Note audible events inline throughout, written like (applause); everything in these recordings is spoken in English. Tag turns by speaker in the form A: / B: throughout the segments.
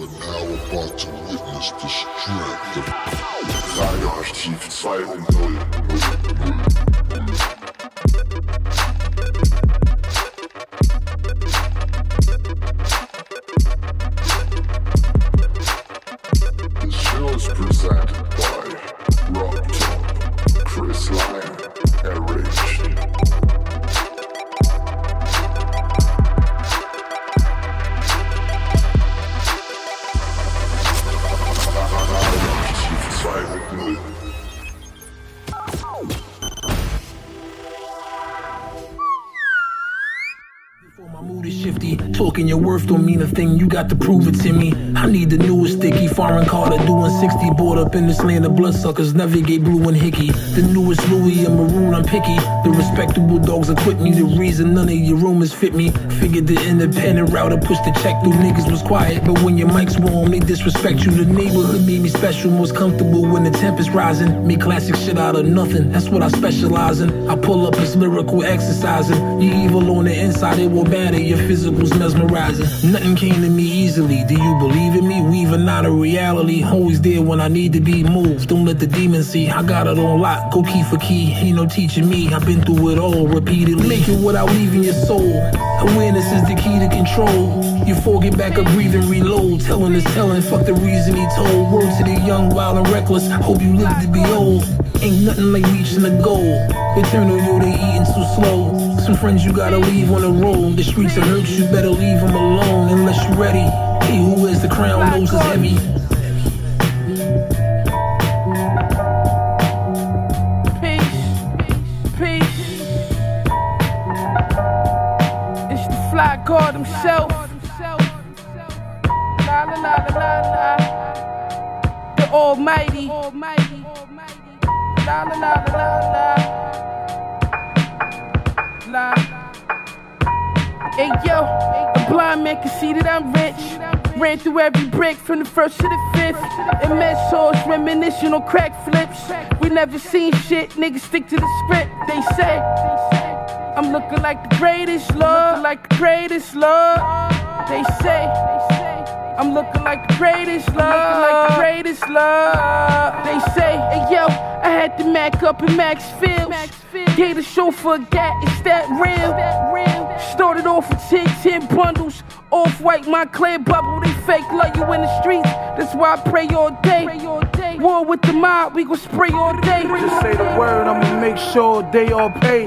A: You are now about to witness the strength of Radioaktiv 2.0.
B: don't mean a thing. You got to prove it to me. I need the newest sticky foreign car that doing 60. Bought up in this land of bloodsuckers, navigate blue and hickey. The newest Louis, and maroon, I'm picky. The respectable dogs acquit me. The reason none of your rumors fit me. Figured the independent route to push the check through niggas was quiet. But when your mic's warm, they disrespect you. The neighborhood made me special, most comfortable when the temp is rising. Make classic shit out of nothing. That's what I specialize in. I pull up this lyrical exercising. You evil on the inside, it will batter. Your physical's mesmerizing. Nothing came to me easily. Do you believe me? Weaving out of reality. Always there when I need to be moved. Don't let the demons see. I got it on lock. Go key for key. Ain't no teaching me. I've been through it all repeatedly. Make it without leaving your soul. Awareness is the key to control. You forget back up, breathe and reload. Telling is telling. Fuck the reason he told. Word to the young, wild and reckless. Hope you live to be old. Ain't nothing like reaching a goal. Eternal, you they eating too slow. Some friends you gotta leave on the road. The streets that hurt you, better leave them alone unless you're ready. He who wears the crown knows it's heavy.
C: Peace, peace. It's the fly god himself. La la la la la la. The Almighty. La la la la la la. La. Hey yo, a blind man can see that I'm rich. Ran through every brick from the first to the fifth. Immense source reminiscing on crack flips. We never seen shit, niggas stick to the script. They say I'm looking like the greatest, Lord. Like the greatest, Lord. They say I'm looking like the greatest, Lord. Like the greatest, Lord. They say, hey yo, I had the Mac up in Max Fields. Gave the chauffeur a gat, it's that real. Started off with 10, 10 bundles. Off white, my clear bubble. They fake love you in the streets. That's why I pray all day. War with the mob, we gon' spray all day.
D: Just say the word, I'ma make sure they all pay.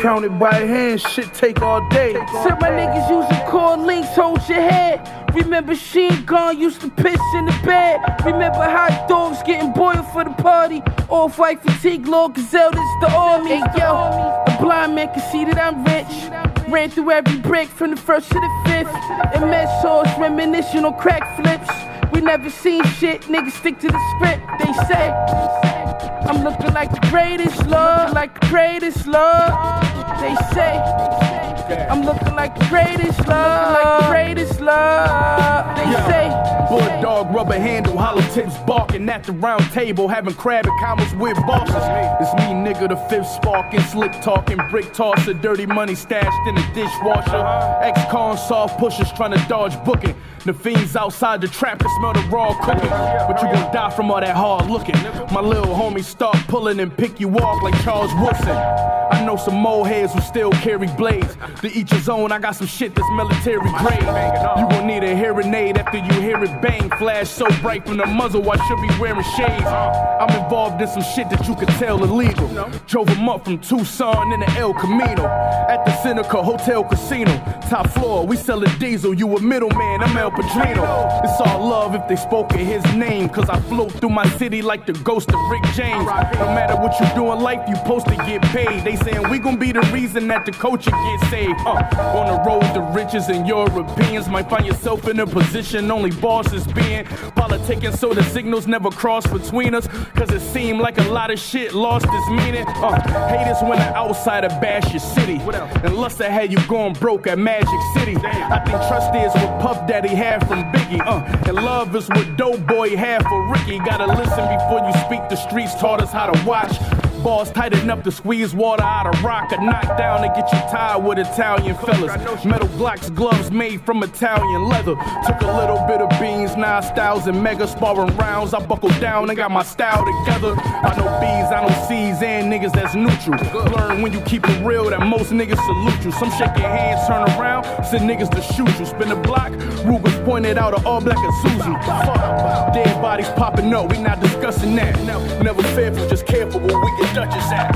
D: Counted by hand, shit take all day.
C: Said my niggas using core links, hold your head. Remember Sheen Gun used to piss in the bed. Remember hot dogs getting boiled for the party. Off white fatigue, Lord Gazelle, this the army. Hey yo, a blind man can see that I'm rich. Ran through every brick from the first to the fifth. Immense source reminiscing on crack flips. We never seen shit, niggas stick to the script. They say I'm looking like the greatest, love, Like the greatest, love. They say I'm looking like the greatest, love, Like the greatest, Lord. They say.
D: Bulldog, rubber handle, hollow tips barking at the round table, having crab and combos with bosses. It's me, nigga, the fifth sparking, slick talking, brick tosser, dirty money stashed in the dishwasher. Uh-huh. Ex-con soft pushers trying to dodge booking. The fiends outside the trap can smell the raw cooking. But you gon' die from all that hard looking. My little homie start pulling and pick you off like Charles Woodson. I know some more heads who still carry blades. To each his own, I got some shit that's military grade. You gon' need a hearing aid after you hear it bang. Flash so bright from the muzzle, I should be wearing shades. I'm involved in some shit that you could tell illegal. Drove him up from Tucson in the El Camino. At the Seneca Hotel Casino. Top floor, we sellin' diesel. You a middleman, I'm El Padrino. It's all love if they spoke in his name. Cause I float through my city like the ghost of Rick James. No matter what you do in life, you supposed to get paid. They saying we gon' be the reason that the culture gets saved. Uh, on the road to riches and Europeans might find yourself in a position only bosses being. Politicking so the signals never cross between us. Cause it seemed like a lot of shit lost its meaning. Uh, hate is when an outsider bash your city. And lust had you going broke at Magic City. I think trust is what Puff Daddy had from Biggie. Uh, and love is what Doughboy had for Ricky. Gotta listen before you speak. The streets taught us how to watch. Balls tight enough to squeeze water out of rock or knock down to get you tired with Italian fellas. Metal blocks, gloves made from Italian leather. Took a little bit of beans, nine styles and mega sparring rounds. I buckled down and got my style together. I know B's, I know C's and niggas that's neutral. Learn when you keep it real that most niggas salute you. Some shake your hands, turn around, send niggas to shoot you. Spin the block, Rugers pointed out an all black Isuzu. Fuck, dead bodies popping up, we not discussing that. Never fearful, just careful where we get Dutchess at.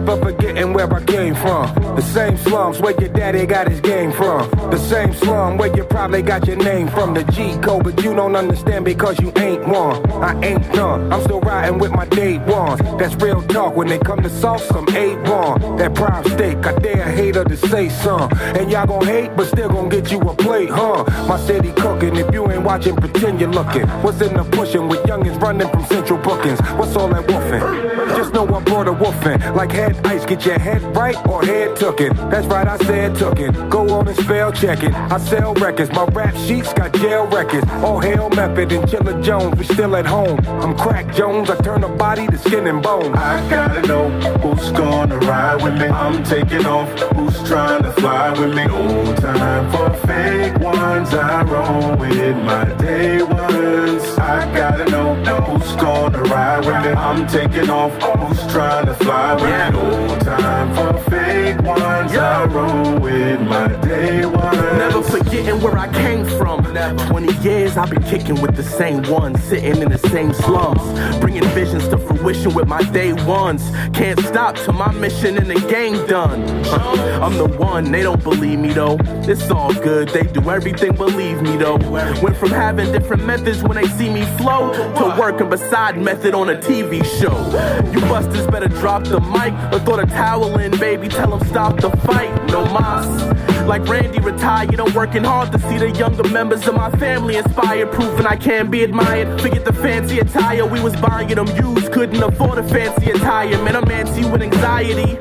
E: Never forgetting where I came from. The same slums where your daddy got his game from. The same slum where you probably got your name from. The G code, but you don't understand because you ain't one. I ain't done. I'm still riding with my day ones. That's real talk when they come to sauce, some A1. That prime steak, I dare a hater to say some. And y'all gon' hate, but still gon' get you a plate, huh? My city cooking. If you ain't watching, pretend you're looking. What's in the pushing with youngins running from central bookings? What's all that woofing? Just know I brought a woofing. Like head ice, get your head right or head tookin'. That's right, I said tookin'. Go on and spell check it. I sell records, my rap sheets got jail records. All hell method and Chilla Jones, we still at home. I'm Crack Jones, I turn a body to skin and bone.
F: I gotta know who's gonna ride with me. I'm taking off. Who's trying to fly with me? No time for fake ones. I roll with my day ones. I gotta know who's gonna ride with me. I'm taking off. Who's trying to fly with me? Time for fake ones. I roll with my day ones.
G: Never forgetting where I came from. 20 years I've been kicking with the same ones, sitting in the same slums, bringing visions to fruition with my day ones. Can't stop till my mission in the game done. I'm the one, they don't believe me though. It's all good, they do everything, believe me though. Went from having different methods when they see me flow to working beside method on a TV show. You busters better drop the mic or throw the towel in, baby. Tell them stop the fight. No mas. Like Randy retired, I'm working hard to see the younger members of my family inspired, proving I can be admired. Forget the fancy attire, we was buying them used, couldn't afford a fancy attire. Man, I'm antsy with anxiety,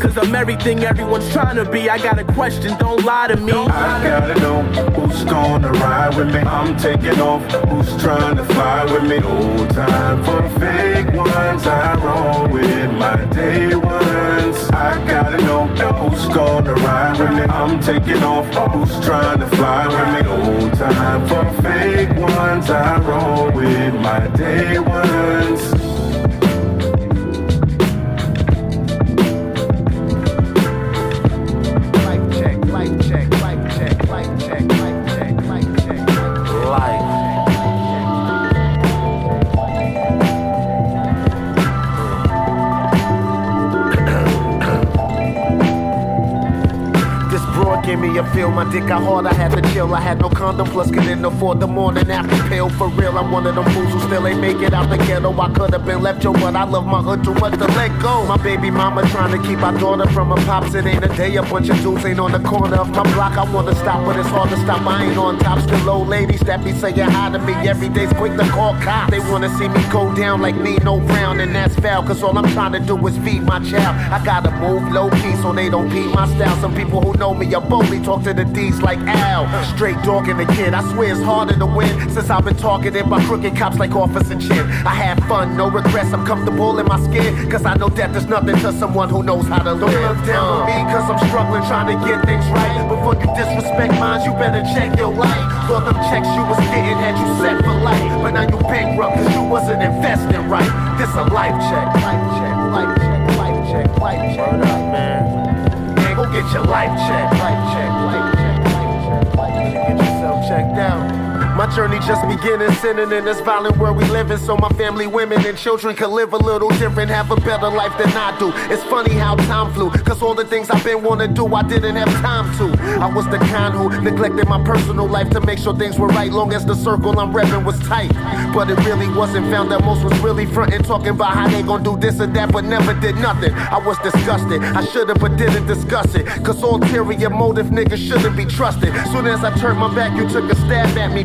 G: cause I'm everything everyone's trying to be. I got a question, don't lie to me.
F: I gotta know who's gonna ride with me. I'm taking off. Who's trying to fly with me? No time for fake ones. I roll with my day ones. I gotta know who's gonna ride with me. I'm taking off. Who's trying to fly with me? No time for fake ones. I roll with my day ones.
H: Me a feel, my dick got hard, I had to chill. I had no condom, plus couldn't afford the morning after pill. For real, I'm one of them fools who still ain't make it out the ghetto. I could have been left yo, but I love my hood too much to let go. My baby mama trying to keep our daughter from her pops. It ain't a day, a bunch of dudes ain't on the corner of my block. I wanna stop, but it's hard to stop. I ain't on top. Still old ladies that be saying hi to me every day's quick to call cops. They wanna see me go down like me, no brown, and that's foul. Cause all I'm trying to do is feed my child. I gotta move low key so they don't beat my style. Some people who know me are boldly talk to the D's like Al. Straight dogging the kid. I swear it's harder to win since I've been targeted by crooked cops like Officer Chin. I have fun, no regrets. I'm comfortable in my skin. Cause I know death is nothing to someone who knows how to live. Don't look down on me cause I'm struggling trying to get things right. Before you disrespect mine, you better check your life. Thought them checks you was getting had you set for life. But now you bankrupt cause you wasn't investing right. This a life check, life check, life check, life check, life check. Word up, man. Get your life check, life life life life. Get yourself checked out. My journey just beginning, sinning in this violent world we live in, so my family, women, and children can live a little different, have a better life than I do. It's funny how time flew, cause all the things I've been wanna do, I didn't have time to. I was the kind who neglected my personal life to make sure things were right, long as the circle I'm repping was tight. But it really wasn't found that most was really frontin', talking about how they gon' do this or that, but never did nothing. I was disgusted, I should've, but didn't discuss it. Cause ulterior motive niggas shouldn't be trusted. Soon as I turned my back, you took a stab at me.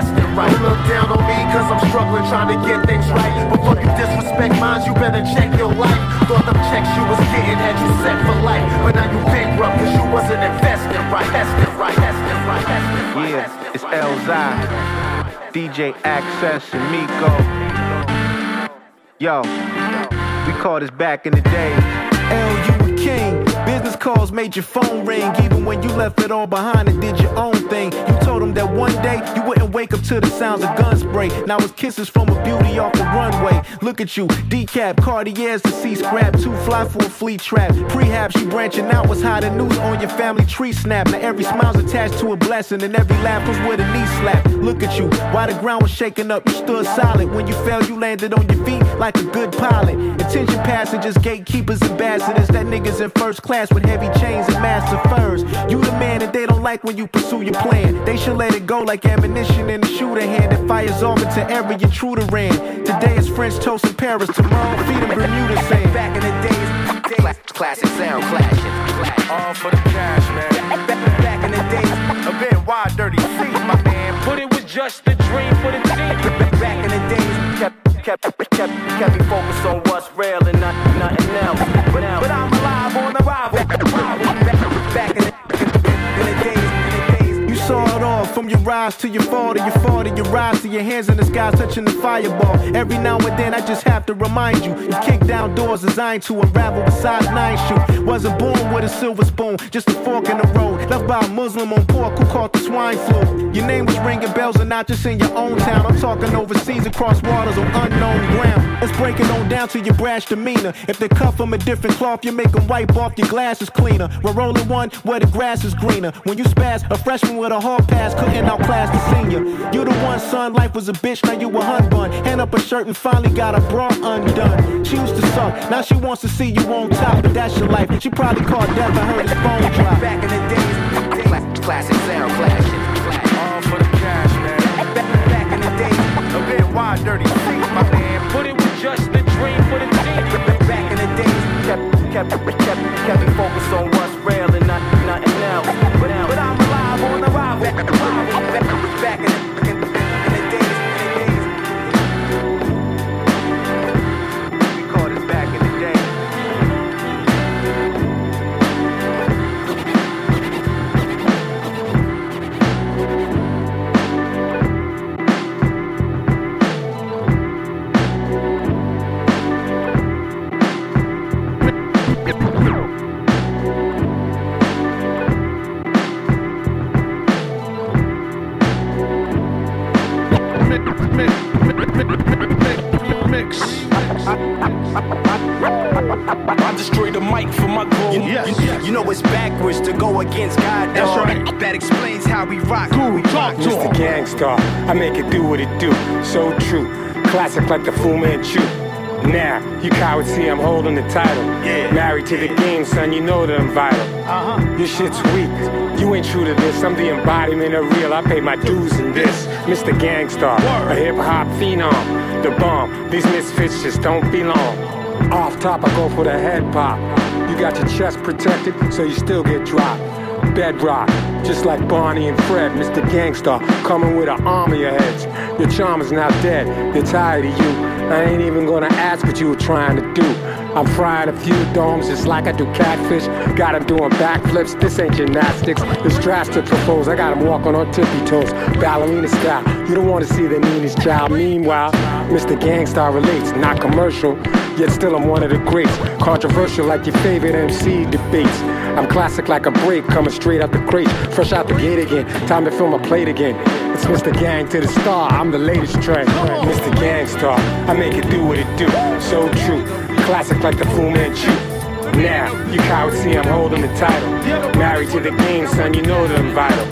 H: right. Look down on me, cause I'm struggling trying to get things right. But fucking disrespect mine, you better check your life. Thought them checks you was getting had you set for life. But now you bankrupt cause you wasn't investing right. Investing right, that's right, investing right.
E: Yeah, it's Elzai, DJ Access, and Miko. Yo, we called this back in the day.
I: L, you a king. Business calls made your phone ring. Even when you left it all behind and did your own thing. You told them that one day you wouldn't wake up to the sounds of gun spray. Now it's kisses from a beauty off the runway. Look at you, decap, Cartiers to see scrap. Too fly for a flea trap. Prehab, she branching out. What's hot and news on your family tree snap. Now every smile's attached to a blessing and every laugh was with a knee slap. Look at you, while the ground was shaking up, you stood solid. When you fell, you landed on your feet like a good pilot. Attention passengers, gatekeepers, ambassadors. That niggas in first class with heavy chains and massive furs. You the man and they don't like when you pursue your plan. They should let it go like ammunition in a shooter hand that fires off into every intruder ran. Today is French toast in Paris, tomorrow feed them Bermuda sand.
H: Back in the days, days classic sound clashing.
E: All for the cash, man.
H: Back in the days,
E: A bit wide, dirty C, my man. But it was just a dream for the team.
H: back in the days, kept, kept, kept, kept me focused on what's real and not, nothing else. But, but I'm alive on
I: from your rise to your fall to your fall to your rise to your hands in the sky touching the fireball. Every now and then I just have to remind you, you kick down doors designed to unravel the size nine shoe. Wasn't born with a silver spoon, just a fork in the road. Left by a Muslim on pork who caught the swine flu. Your name was ringing bells and not just in your own town. I'm talking overseas across waters on unknown ground. Let's break it on down to your brash demeanor. If they cut from a different cloth, you make them wipe off your glasses cleaner. We're rolling one where the grass is greener. When you spaz, a freshman with a hard pass couldn't outclass the senior. You the one, son, life was a bitch, now you a hun bun. Hand up a shirt and finally got a bra undone. She used to suck, now she wants to see you on top, but that's your life. She probably called death and heard his phone drop.
H: Back in the days, cla- classic sound clashing.
E: All for the cash, man.
H: Back, back in the days,
E: A bit wide, dirty C, my man. But it was just a dream for the team.
H: back in the days, kept, kept, kept, kept me focused on what's real and not, nothing Back, in the
G: I destroy the mic for my goal.
J: You, you- know it's backwards to go against God,
G: That's right.
J: That explains how we rock.
G: Cool, talk to
E: Mr. Gangstar, I make it do what it do. So true. Classic like the Fu Manchu. Now, you cowards see I'm holding the title.
J: Yeah.
E: Married to the game, son, you know that I'm vital.
J: Uh-huh.
E: Your shit's weak. You ain't true to this. I'm the embodiment of real. I pay my dues in this. Mr. Gangstar, a hip hop phenom. The bomb. These misfits just don't belong. Off top, I go for the head pop. You got your chest protected, so you still get dropped. Bedrock, just like Barney and Fred, Mr. Gangstar, coming with an army of heads. Your charm is now dead, they're tired of you. I ain't even gonna ask what you were trying to do. I'm frying a few domes just like I do catfish. Got 'em doing backflips, this ain't gymnastics. It's drastic propose, I got 'em walking on tippy toes, ballerina style. You don't wanna see the meanest child. Meanwhile, Mr. Gangstar relates, not commercial. Yet still I'm one of the greats. Controversial like your favorite MC debates. I'm classic like a break, coming straight out the crate. Fresh out the gate again, time to fill my plate again. It's Mr. Gang to the star, I'm the latest trend. Mr. Gangstar, I make it do what it do. So true, classic like the Fu Manchu. Now, you cowards see I'm holding the title. Married to the game, son, you know that I'm vital.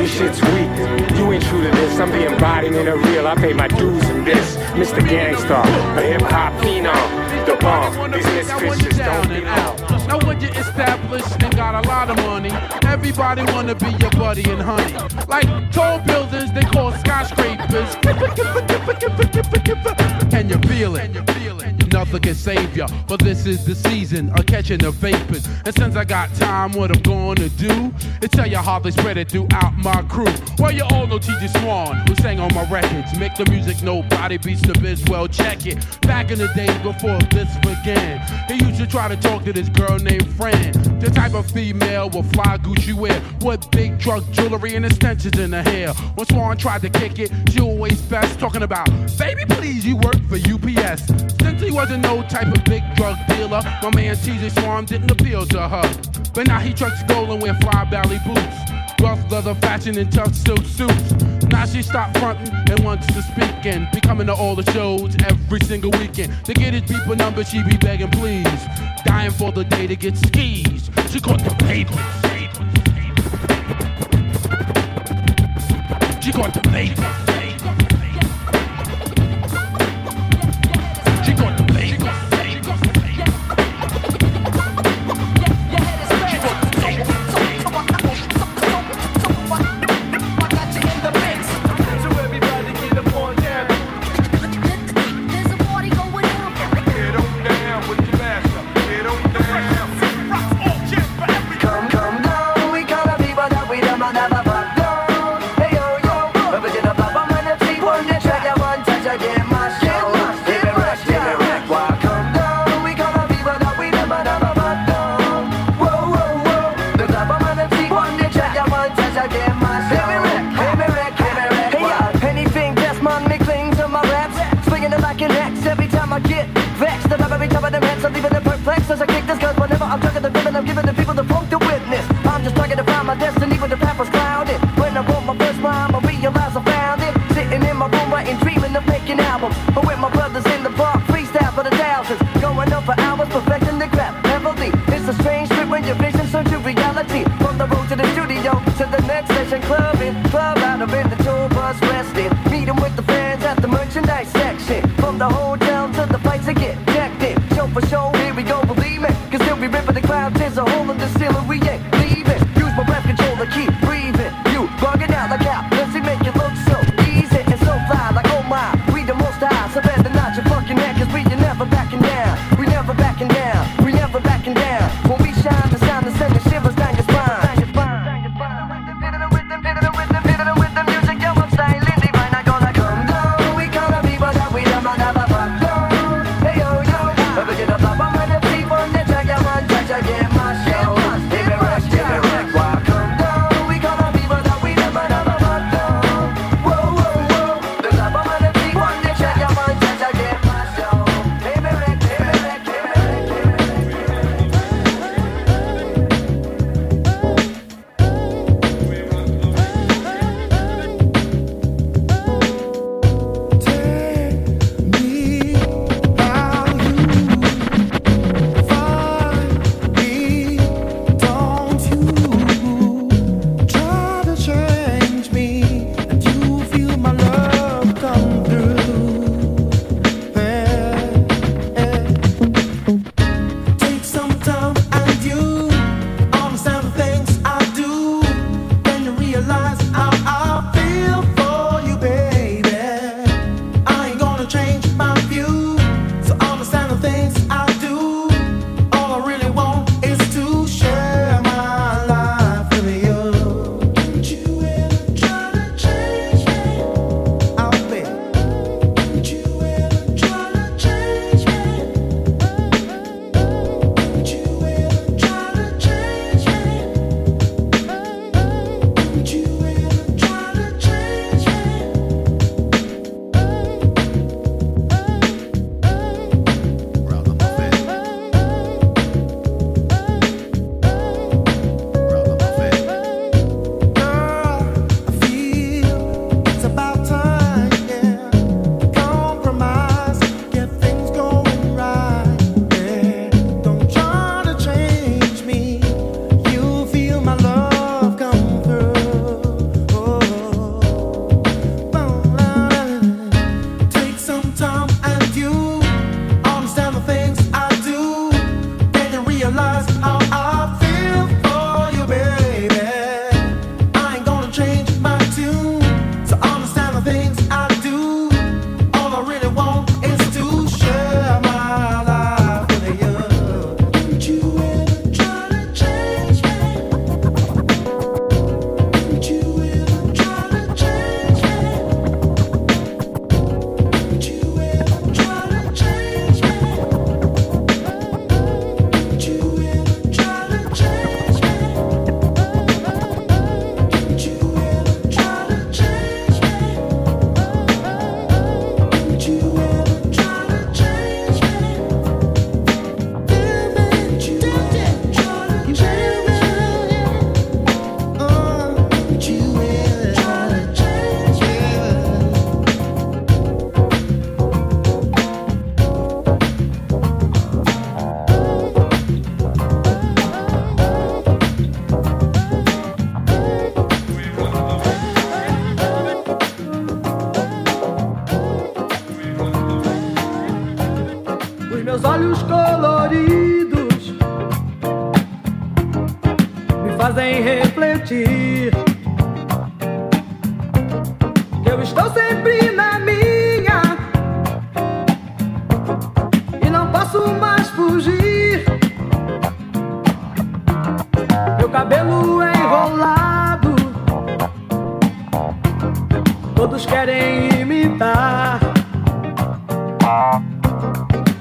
E: This shit's weak, you ain't true to this. I'm the embodiment of real, I pay my dues in this. Mr. Gangstar, a hip hop phenom. The bomb, these misfits just don't belong.
K: Now when you're established and got a lot of money, everybody wanna be your buddy and honey. Like tall buildings they call skyscrapers. (laughs) And you feel it. Nothing can save ya, but this is the season of catching the vapors. And since I got time, what I'm gonna do is tell you how they spread it throughout my crew. Well, you all know TJ Swan, who sang on my records. Make the music nobody beats the biz. Well, check it. Back in the days before this began, he used to try to talk to this girl named Fran. The type of female with fly Gucci wear, with big drug jewelry and extensions in her hair. When Swan tried to kick it, she always best talking about, baby, please, you work for UPS. Since wasn't no type of big drug dealer, my man TJ Swan didn't appeal to her. But now he trucks gold and wear fly belly boots. Rough leather fashion and tough silk suits. Now she stopped fronting and wants to speak and be coming to all the shows every single weekend. To get his people number, she be begging please. Dying for the day to get skis. She caught the papers. She caught the papers.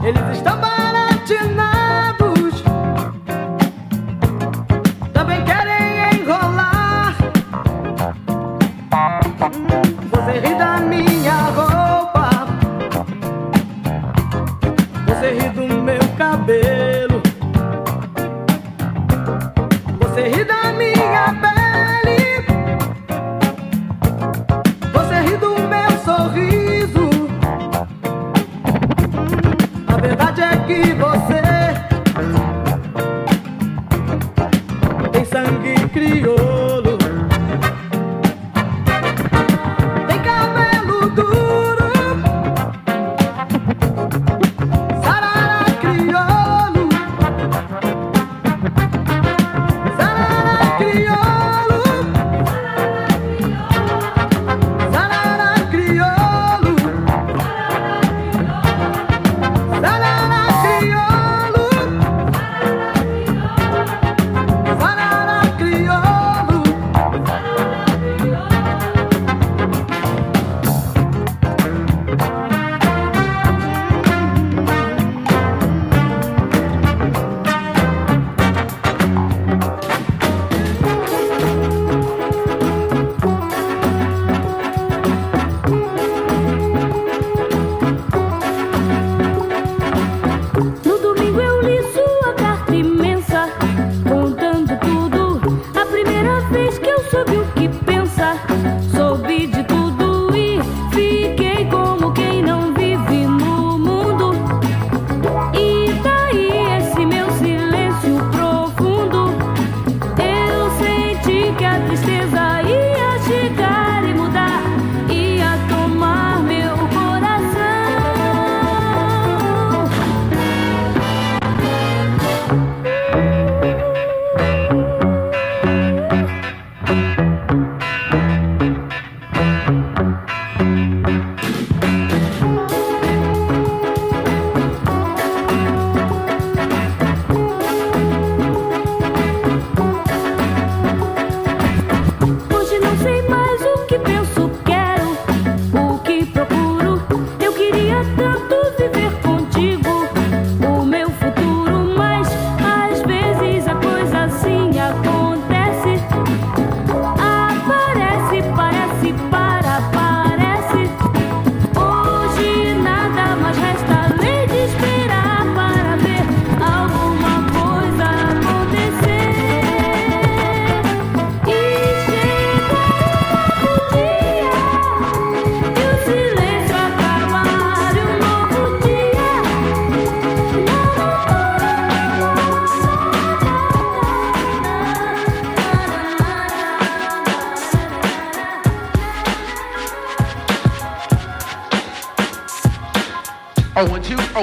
L: Eles estão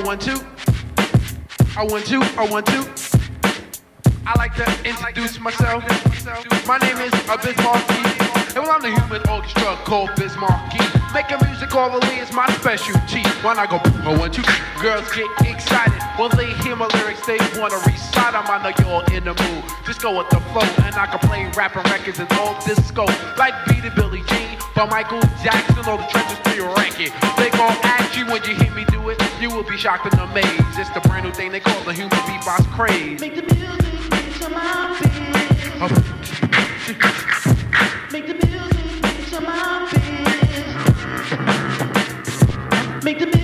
K: I want to, I want to, I want to. I like to introduce myself. My name is Biz Markie, and well, I'm the human orchestra called Biz Markie. Making music all the way is my specialty. When I go, I want you, girls get excited. When they hear my lyrics, they wanna recite 'em. I know you're in the mood. Just go with the flow, and I can play rapping records and all disco. Like Beat It Billie Jean, by Michael Jackson, all the trenches to your record. They gon' ask you when you hear me do it, you will be shocked and amazed. It's the brand new thing they call the human beatbox craze. Make the music into my Make the music into my Make the music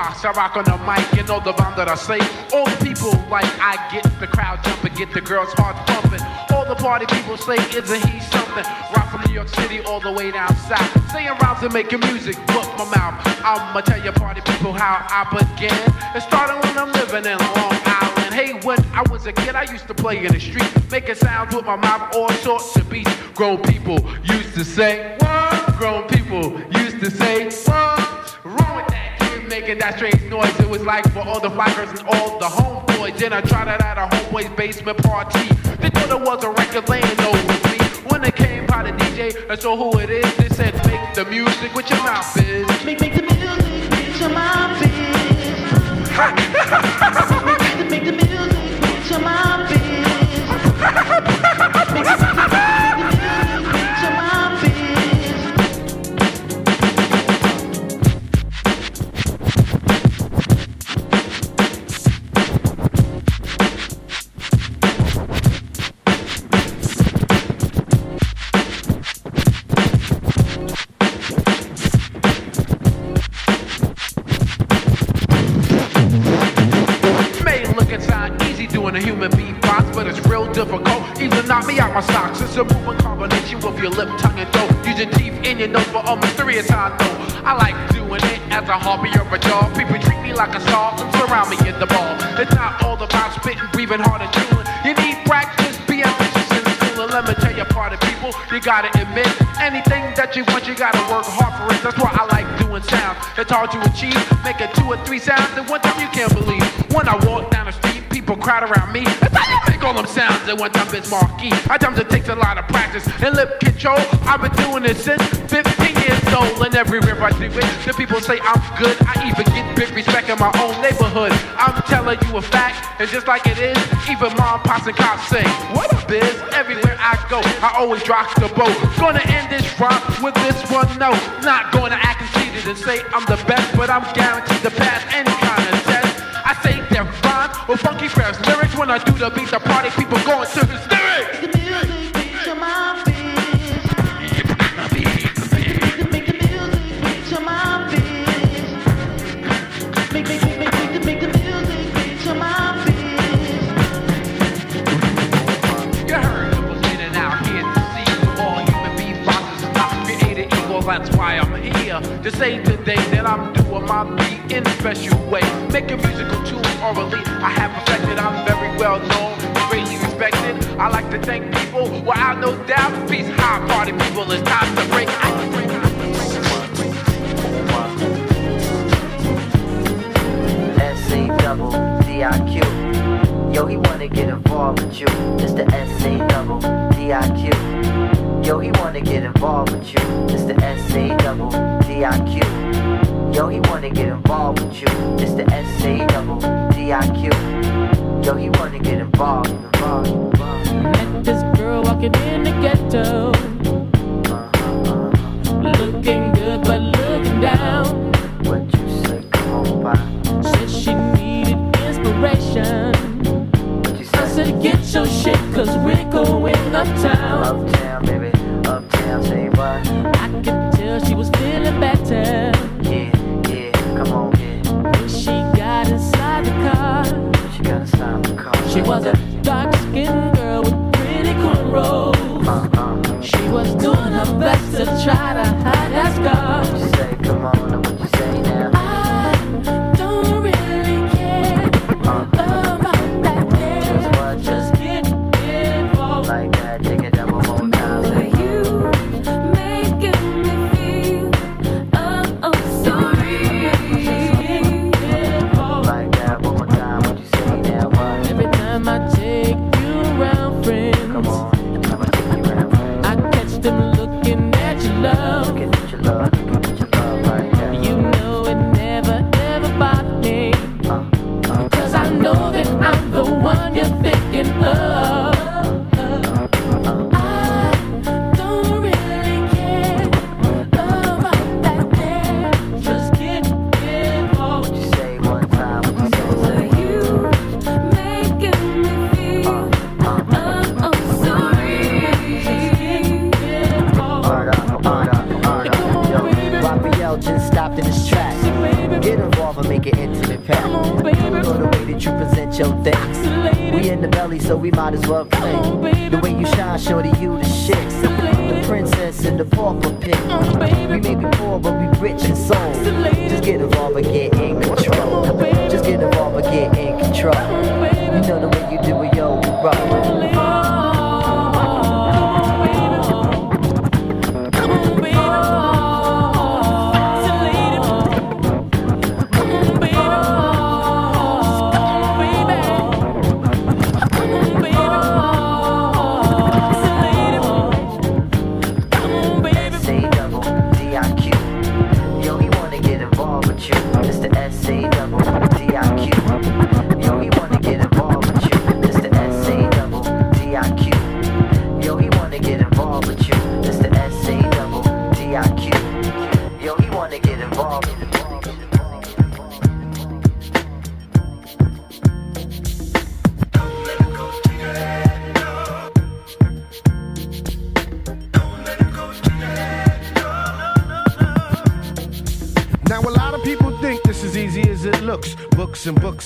K: I rock on the mic, you know the bomb that I say. All the people like I get the crowd jumping, get the girls heart pumping. All the party people say, isn't he something? Rock from New York City all the way down south. Saying rhymes and making music, look my mouth. I'ma tell you party people how I began. It started when I'm living in Long Island. Hey, when I was a kid, I used to play in the street, making sounds with my mouth, all sorts of beats. Grown people used to say, what? Grown people used to say, what's making that strange noise? It was like for all the girls and all the homeboys. Then I tried it at a homeboy's basement party. They thought it was a record laying over me. When it came by the DJ, I saw who it is. They said, make the music with your mouth is. Make, make the music with your mouth is. (laughs) your lip, tongue, and throat. Use your teeth in your nose for almost three how I know. I like doing it as a hobby or a job. People treat me like a star and surround me in the ball. It's not all about spitting, breathing hard and chewing. You need practice, be ambitious. And let me tell you, part of people, you gotta admit anything that you want, you gotta work hard for it. That's why I like doing sound. It's hard to achieve, making two or three sounds at one time you can't believe. When I walk down the street, people crowd around me. Them sounds at one time it's marquee. At times it takes a lot of practice and lip control. I've been doing this since 15 years old, and everywhere I do it, the people say I'm good. I even get big respect in my own neighborhood. I'm telling you a fact, and just like it is, even mom, pops, and cops say, What a biz? Everywhere I go, I always rock the boat. Gonna end this rhyme with this one note. Not gonna act conceited and say I'm the best, but I'm guaranteed to pass any kind of test. I say they're fine with funky fresh lyrics. When I do the beat, the party people going to hysterics. The music beats your mind, You heard it was in and out here to see all human beings bosses is not created equal. That's why I'm here to say today that I'm doing my beat in a special way. Making musical tunes orally. I have perfected. I'm very well known, greatly respected. I like to thank people. Without no doubt, peace, high party people. It's time to break out.
M: Double D-I-Q. Yo, he wanna get involved with you. It's the S-A double D-I-Q. Yo, he wanna get involved with you. It's the S-A double D-I-Q. Yo, he wanna get involved with you. It's the S-A double D-I-Q. Yo, he wanna get involved, involved, involved.
N: Met this girl walking in the ghetto. Looking good, but looking down.
M: What you say? Come on, by.
N: Said she needed inspiration. I said, get your shit, cause we're going uptown.
M: Uptown, baby. Uptown, say what?
N: Car.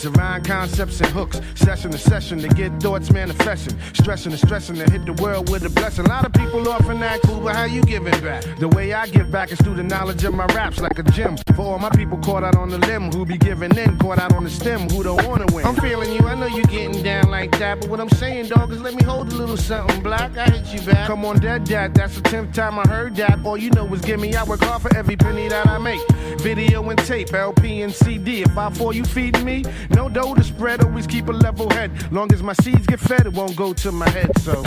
N: Around
O: concepts and hooks. Session to session to get thoughts manifesting. Stressing and stressing to hit the world with a blessing. A lot of people often act cool, but how you giving back? The way I give back is through the knowledge of my raps, like a gym. For all my people caught out on the limb, who be giving in, caught out on the stem, who don't wanna win. I'm feeling you, I know you getting down like that, but what I'm saying, dog, is let me hold a little something black. I hit you back. Come on, dead dad, that's the tenth time I heard that. All you know is give me, I work hard for every penny that I make. Video and tape, LP and CD. If I fall, you feed me. No dough to spread, always keep a level head. Long as my seeds get fed, it won't go to my head. So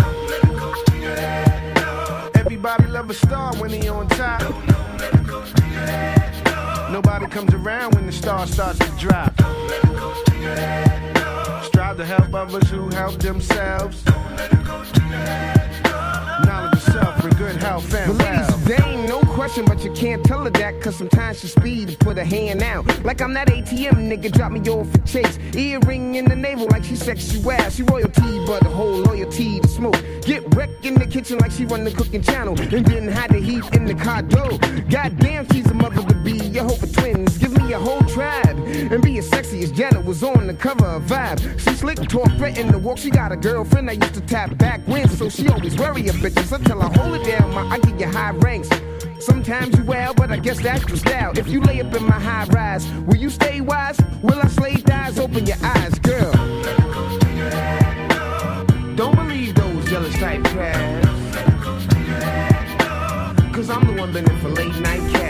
O: everybody love a star when he on top. Nobody comes around when the star starts to drop. Strive to help others who help themselves. Knowledge of self for good health and
P: The ladies they ain't no question, but you can't tell her that, cause sometimes she speed to put her hand out. Like I'm that ATM nigga, drop me off for chase. Earring in the navel like she sexual. She royalty, but the whole loyalty to smoke. Get wrecked in the kitchen like she run the cooking channel. And then hide the heat in the car door. Goddamn, she's a mother for twins. Give me a whole tribe. And be as sexy as Janet was on the cover of Vibe. She slick, talk, threaten to walk. She got a girlfriend that used to tap back when. So she always worry a bitches until I hold it down. My, I give you high ranks. Sometimes you well, but I guess that's your style. If you lay up in my high rise, will you stay wise? Will I slay thighs? Open your eyes, girl. Don't believe those jealous type crabs. Cause I'm the one been in for late night cabs.